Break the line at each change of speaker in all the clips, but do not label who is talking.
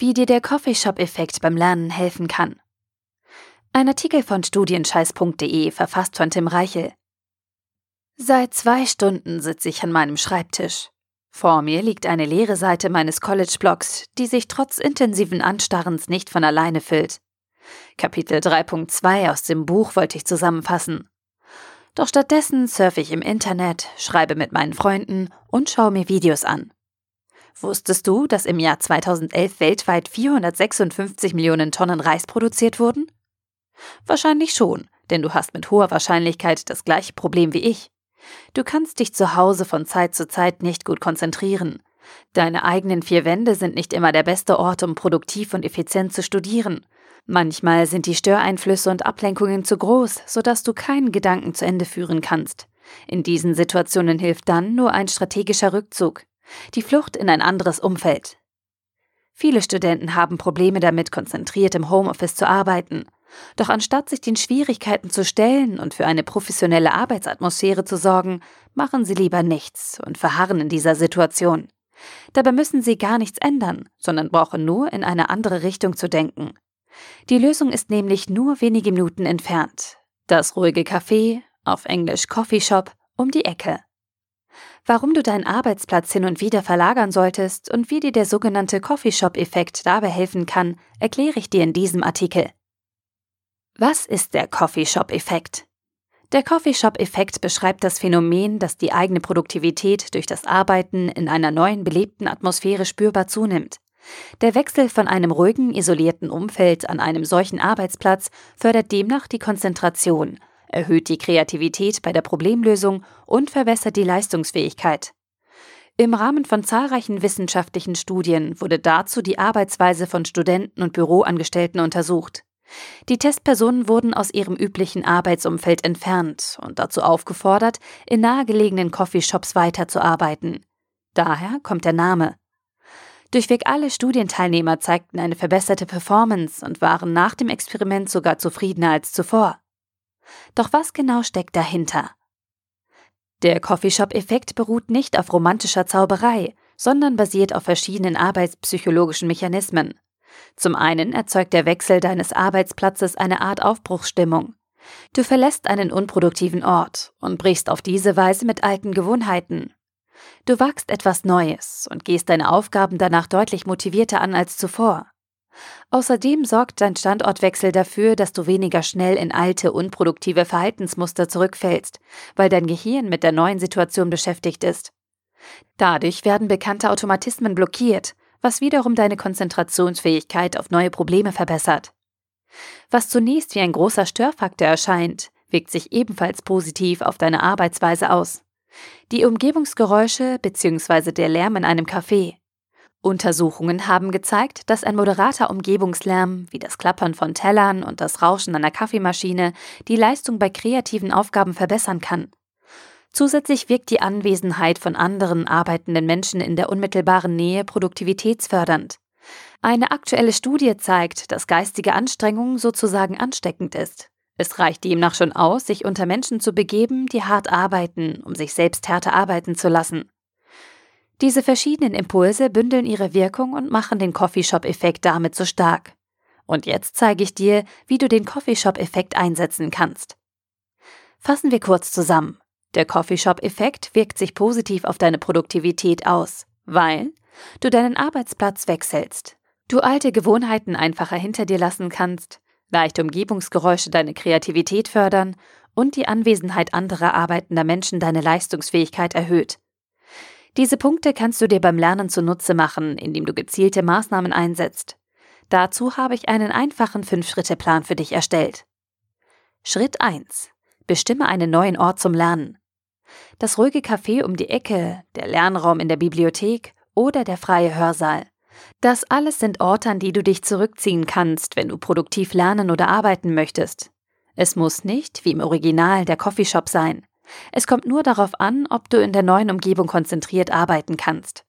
Wie dir der Coffeeshop-Effekt beim Lernen helfen kann. Ein Artikel von studienscheiß.de verfasst von Tim Reichel. Seit zwei Stunden sitze ich an meinem Schreibtisch. Vor mir liegt eine leere Seite meines College-Blogs, die sich trotz intensiven Anstarrens nicht von alleine füllt. Kapitel 3.2 aus dem Buch wollte ich zusammenfassen. Doch stattdessen surfe ich im Internet, schreibe mit meinen Freunden und schaue mir Videos an. Wusstest du, dass im Jahr 2011 weltweit 456 Millionen Tonnen Reis produziert wurden? Wahrscheinlich schon, denn du hast mit hoher Wahrscheinlichkeit das gleiche Problem wie ich. Du kannst dich zu Hause von Zeit zu Zeit nicht gut konzentrieren. Deine eigenen vier Wände sind nicht immer der beste Ort, um produktiv und effizient zu studieren. Manchmal sind die Störeinflüsse und Ablenkungen zu groß, sodass du keinen Gedanken zu Ende führen kannst. In diesen Situationen hilft dann nur ein strategischer Rückzug die Flucht in ein anderes Umfeld. Viele Studenten haben Probleme damit, konzentriert im Homeoffice zu arbeiten. Doch anstatt sich den Schwierigkeiten zu stellen und für eine professionelle Arbeitsatmosphäre zu sorgen, machen sie lieber nichts und verharren in dieser Situation. Dabei müssen sie gar nichts ändern, sondern brauchen nur in eine andere Richtung zu denken. Die Lösung ist nämlich nur wenige Minuten entfernt. Das ruhige Café, auf Englisch Coffee Shop, um die Ecke warum du deinen Arbeitsplatz hin und wieder verlagern solltest und wie dir der sogenannte Coffeeshop-Effekt dabei helfen kann, erkläre ich dir in diesem Artikel. Was ist der Coffeeshop-Effekt? Der Coffeeshop-Effekt beschreibt das Phänomen, dass die eigene Produktivität durch das Arbeiten in einer neuen belebten Atmosphäre spürbar zunimmt. Der Wechsel von einem ruhigen, isolierten Umfeld an einem solchen Arbeitsplatz fördert demnach die Konzentration erhöht die Kreativität bei der Problemlösung und verbessert die Leistungsfähigkeit. Im Rahmen von zahlreichen wissenschaftlichen Studien wurde dazu die Arbeitsweise von Studenten und Büroangestellten untersucht. Die Testpersonen wurden aus ihrem üblichen Arbeitsumfeld entfernt und dazu aufgefordert, in nahegelegenen Coffeeshops weiterzuarbeiten. Daher kommt der Name. Durchweg alle Studienteilnehmer zeigten eine verbesserte Performance und waren nach dem Experiment sogar zufriedener als zuvor. Doch was genau steckt dahinter? Der Coffeeshop-Effekt beruht nicht auf romantischer Zauberei, sondern basiert auf verschiedenen arbeitspsychologischen Mechanismen. Zum einen erzeugt der Wechsel deines Arbeitsplatzes eine Art Aufbruchsstimmung. Du verlässt einen unproduktiven Ort und brichst auf diese Weise mit alten Gewohnheiten. Du wagst etwas Neues und gehst deine Aufgaben danach deutlich motivierter an als zuvor. Außerdem sorgt dein Standortwechsel dafür, dass du weniger schnell in alte, unproduktive Verhaltensmuster zurückfällst, weil dein Gehirn mit der neuen Situation beschäftigt ist. Dadurch werden bekannte Automatismen blockiert, was wiederum deine Konzentrationsfähigkeit auf neue Probleme verbessert. Was zunächst wie ein großer Störfaktor erscheint, wirkt sich ebenfalls positiv auf deine Arbeitsweise aus. Die Umgebungsgeräusche bzw. der Lärm in einem Café, Untersuchungen haben gezeigt, dass ein moderater Umgebungslärm, wie das Klappern von Tellern und das Rauschen einer Kaffeemaschine, die Leistung bei kreativen Aufgaben verbessern kann. Zusätzlich wirkt die Anwesenheit von anderen arbeitenden Menschen in der unmittelbaren Nähe produktivitätsfördernd. Eine aktuelle Studie zeigt, dass geistige Anstrengung sozusagen ansteckend ist. Es reicht demnach schon aus, sich unter Menschen zu begeben, die hart arbeiten, um sich selbst härter arbeiten zu lassen. Diese verschiedenen Impulse bündeln ihre Wirkung und machen den Coffeeshop-Effekt damit so stark. Und jetzt zeige ich dir, wie du den Coffeeshop-Effekt einsetzen kannst. Fassen wir kurz zusammen. Der Coffeeshop-Effekt wirkt sich positiv auf deine Produktivität aus, weil du deinen Arbeitsplatz wechselst, du alte Gewohnheiten einfacher hinter dir lassen kannst, leichte Umgebungsgeräusche deine Kreativität fördern und die Anwesenheit anderer arbeitender Menschen deine Leistungsfähigkeit erhöht. Diese Punkte kannst du dir beim Lernen zunutze machen, indem du gezielte Maßnahmen einsetzt. Dazu habe ich einen einfachen Fünf-Schritte-Plan für dich erstellt. Schritt 1. Bestimme einen neuen Ort zum Lernen. Das ruhige Café um die Ecke, der Lernraum in der Bibliothek oder der freie Hörsaal. Das alles sind Orte, an die du dich zurückziehen kannst, wenn du produktiv lernen oder arbeiten möchtest. Es muss nicht, wie im Original, der Coffeeshop sein. Es kommt nur darauf an, ob du in der neuen Umgebung konzentriert arbeiten kannst.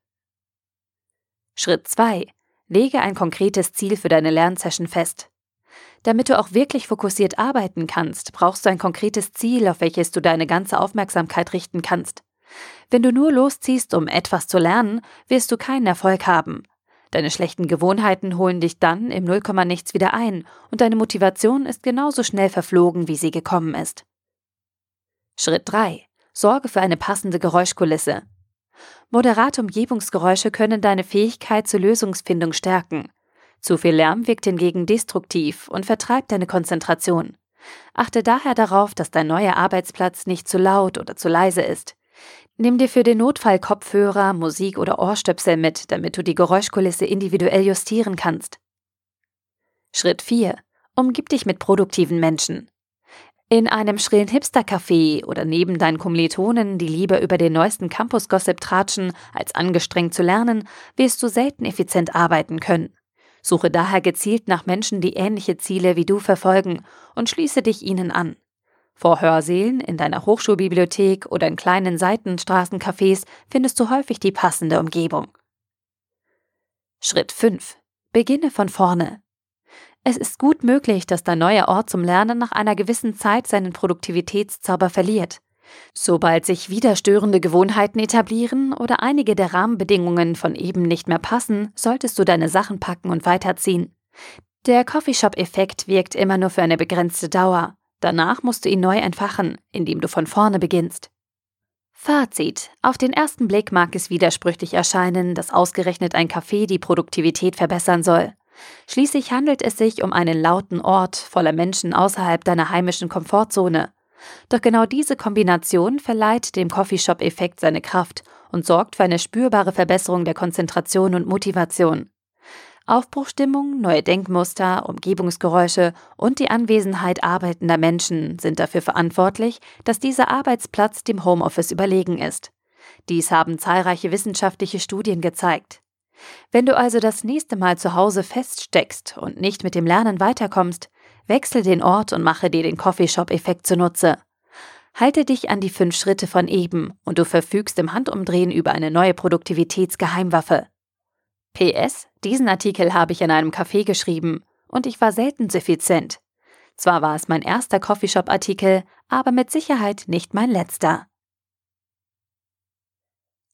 Schritt 2. Lege ein konkretes Ziel für deine Lernsession fest. Damit du auch wirklich fokussiert arbeiten kannst, brauchst du ein konkretes Ziel, auf welches du deine ganze Aufmerksamkeit richten kannst. Wenn du nur losziehst, um etwas zu lernen, wirst du keinen Erfolg haben. Deine schlechten Gewohnheiten holen dich dann im Nullkomma nichts wieder ein und deine Motivation ist genauso schnell verflogen, wie sie gekommen ist. Schritt 3. Sorge für eine passende Geräuschkulisse. Moderate Umgebungsgeräusche können deine Fähigkeit zur Lösungsfindung stärken. Zu viel Lärm wirkt hingegen destruktiv und vertreibt deine Konzentration. Achte daher darauf, dass dein neuer Arbeitsplatz nicht zu laut oder zu leise ist. Nimm dir für den Notfall Kopfhörer, Musik oder Ohrstöpsel mit, damit du die Geräuschkulisse individuell justieren kannst. Schritt 4. Umgib dich mit produktiven Menschen. In einem schrillen Hipster-Café oder neben deinen Kommilitonen, die lieber über den neuesten Campus-Gossip tratschen, als angestrengt zu lernen, wirst du selten effizient arbeiten können. Suche daher gezielt nach Menschen, die ähnliche Ziele wie du verfolgen und schließe dich ihnen an. Vor Hörsälen, in deiner Hochschulbibliothek oder in kleinen Seitenstraßencafés findest du häufig die passende Umgebung. Schritt 5. Beginne von vorne. Es ist gut möglich, dass dein neuer Ort zum Lernen nach einer gewissen Zeit seinen Produktivitätszauber verliert. Sobald sich wieder störende Gewohnheiten etablieren oder einige der Rahmenbedingungen von eben nicht mehr passen, solltest du deine Sachen packen und weiterziehen. Der Coffeeshop-Effekt wirkt immer nur für eine begrenzte Dauer. Danach musst du ihn neu entfachen, indem du von vorne beginnst. Fazit. Auf den ersten Blick mag es widersprüchlich erscheinen, dass ausgerechnet ein Café die Produktivität verbessern soll. Schließlich handelt es sich um einen lauten Ort voller Menschen außerhalb deiner heimischen Komfortzone. Doch genau diese Kombination verleiht dem Coffeeshop-Effekt seine Kraft und sorgt für eine spürbare Verbesserung der Konzentration und Motivation. Aufbruchstimmung, neue Denkmuster, Umgebungsgeräusche und die Anwesenheit arbeitender Menschen sind dafür verantwortlich, dass dieser Arbeitsplatz dem Homeoffice überlegen ist. Dies haben zahlreiche wissenschaftliche Studien gezeigt. Wenn du also das nächste Mal zu Hause feststeckst und nicht mit dem Lernen weiterkommst, wechsel den Ort und mache dir den Coffeeshop-Effekt zunutze. Halte dich an die fünf Schritte von eben und du verfügst im Handumdrehen über eine neue Produktivitätsgeheimwaffe. PS, diesen Artikel habe ich in einem Café geschrieben und ich war selten suffizient. Zwar war es mein erster Coffeeshop-Artikel, aber mit Sicherheit nicht mein letzter.